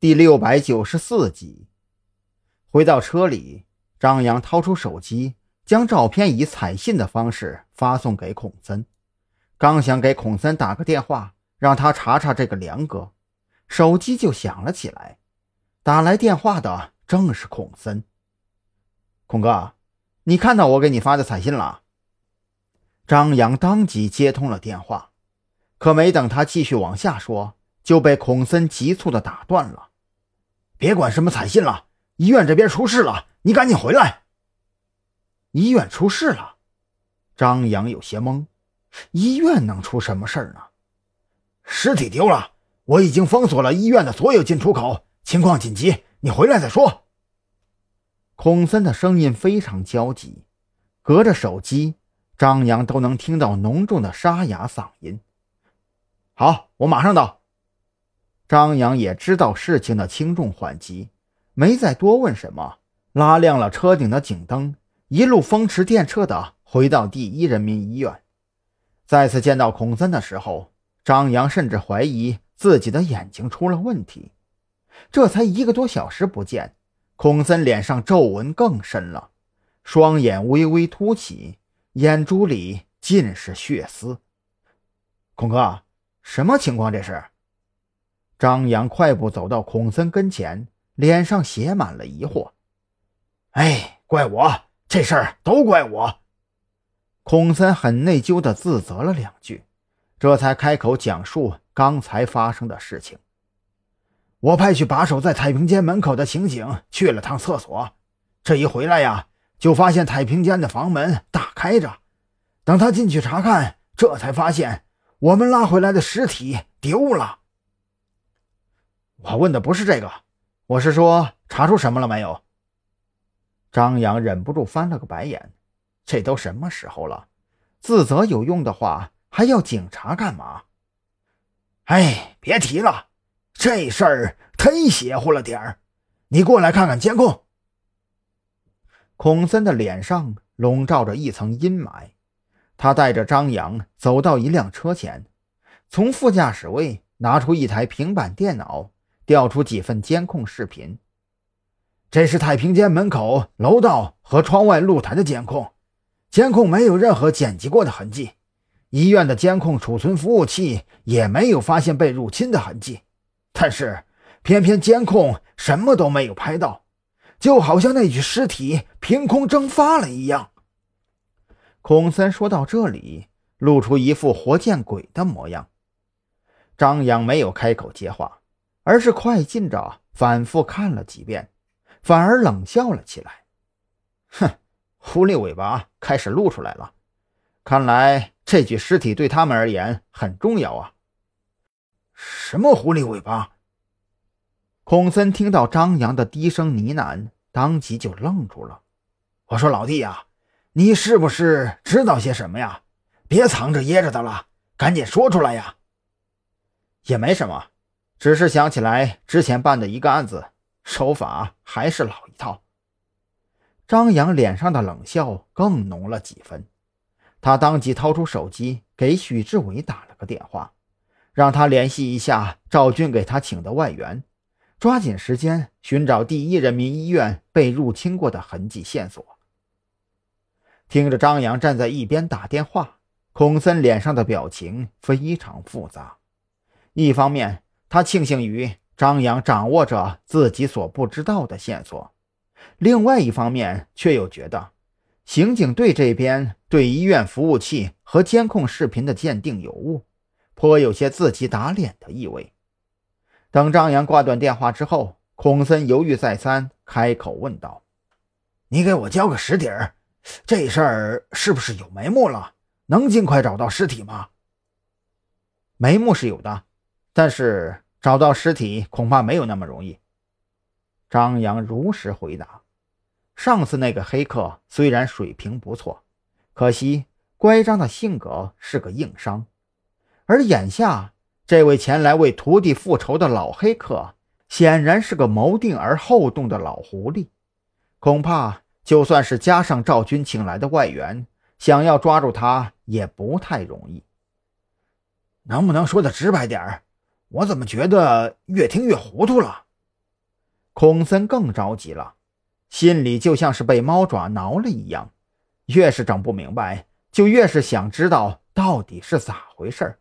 第六百九十四集，回到车里，张扬掏出手机，将照片以彩信的方式发送给孔森。刚想给孔森打个电话，让他查查这个梁哥，手机就响了起来。打来电话的正是孔森。孔哥，你看到我给你发的彩信了？张扬当即接通了电话，可没等他继续往下说，就被孔森急促的打断了。别管什么彩信了，医院这边出事了，你赶紧回来。医院出事了，张扬有些懵，医院能出什么事儿呢？尸体丢了，我已经封锁了医院的所有进出口，情况紧急，你回来再说。孔森的声音非常焦急，隔着手机，张扬都能听到浓重的沙哑嗓音。好，我马上到。张扬也知道事情的轻重缓急，没再多问什么，拉亮了车顶的警灯，一路风驰电掣的回到第一人民医院。再次见到孔森的时候，张扬甚至怀疑自己的眼睛出了问题。这才一个多小时不见，孔森脸上皱纹更深了，双眼微微凸起，眼珠里尽是血丝。孔哥，什么情况？这是？张扬快步走到孔森跟前，脸上写满了疑惑。“哎，怪我，这事儿都怪我。”孔森很内疚地自责了两句，这才开口讲述刚才发生的事情。我派去把守在太平间门口的刑警去了趟厕所，这一回来呀，就发现太平间的房门大开着。等他进去查看，这才发现我们拉回来的尸体丢了。我问的不是这个，我是说查出什么了没有？张扬忍不住翻了个白眼，这都什么时候了，自责有用的话，还要警察干嘛？哎，别提了，这事儿忒邪乎了点儿。你过来看看监控。孔森的脸上笼罩着一层阴霾，他带着张扬走到一辆车前，从副驾驶位拿出一台平板电脑。调出几份监控视频，这是太平间门口、楼道和窗外露台的监控，监控没有任何剪辑过的痕迹，医院的监控储存服务器也没有发现被入侵的痕迹，但是偏偏监控什么都没有拍到，就好像那具尸体凭空蒸发了一样。孔森说到这里，露出一副活见鬼的模样。张扬没有开口接话。而是快进着反复看了几遍，反而冷笑了起来。哼，狐狸尾巴开始露出来了。看来这具尸体对他们而言很重要啊。什么狐狸尾巴？孔森听到张扬的低声呢喃，当即就愣住了。我说：“老弟呀，你是不是知道些什么呀？别藏着掖着的了，赶紧说出来呀。”也没什么。只是想起来之前办的一个案子，手法还是老一套。张扬脸上的冷笑更浓了几分，他当即掏出手机给许志伟打了个电话，让他联系一下赵军给他请的外援，抓紧时间寻找第一人民医院被入侵过的痕迹线索。听着张扬站在一边打电话，孔森脸上的表情非常复杂，一方面。他庆幸于张扬掌握着自己所不知道的线索，另外一方面却又觉得刑警队这边对医院服务器和监控视频的鉴定有误，颇有些自己打脸的意味。等张扬挂断电话之后，孔森犹豫再三，开口问道：“你给我交个实底儿，这事儿是不是有眉目了？能尽快找到尸体吗？”眉目是有的。但是找到尸体恐怕没有那么容易。张扬如实回答：“上次那个黑客虽然水平不错，可惜乖张的性格是个硬伤。而眼下这位前来为徒弟复仇的老黑客，显然是个谋定而后动的老狐狸。恐怕就算是加上赵军请来的外援，想要抓住他也不太容易。能不能说的直白点儿？”我怎么觉得越听越糊涂了？孔森更着急了，心里就像是被猫爪挠了一样，越是整不明白，就越是想知道到底是咋回事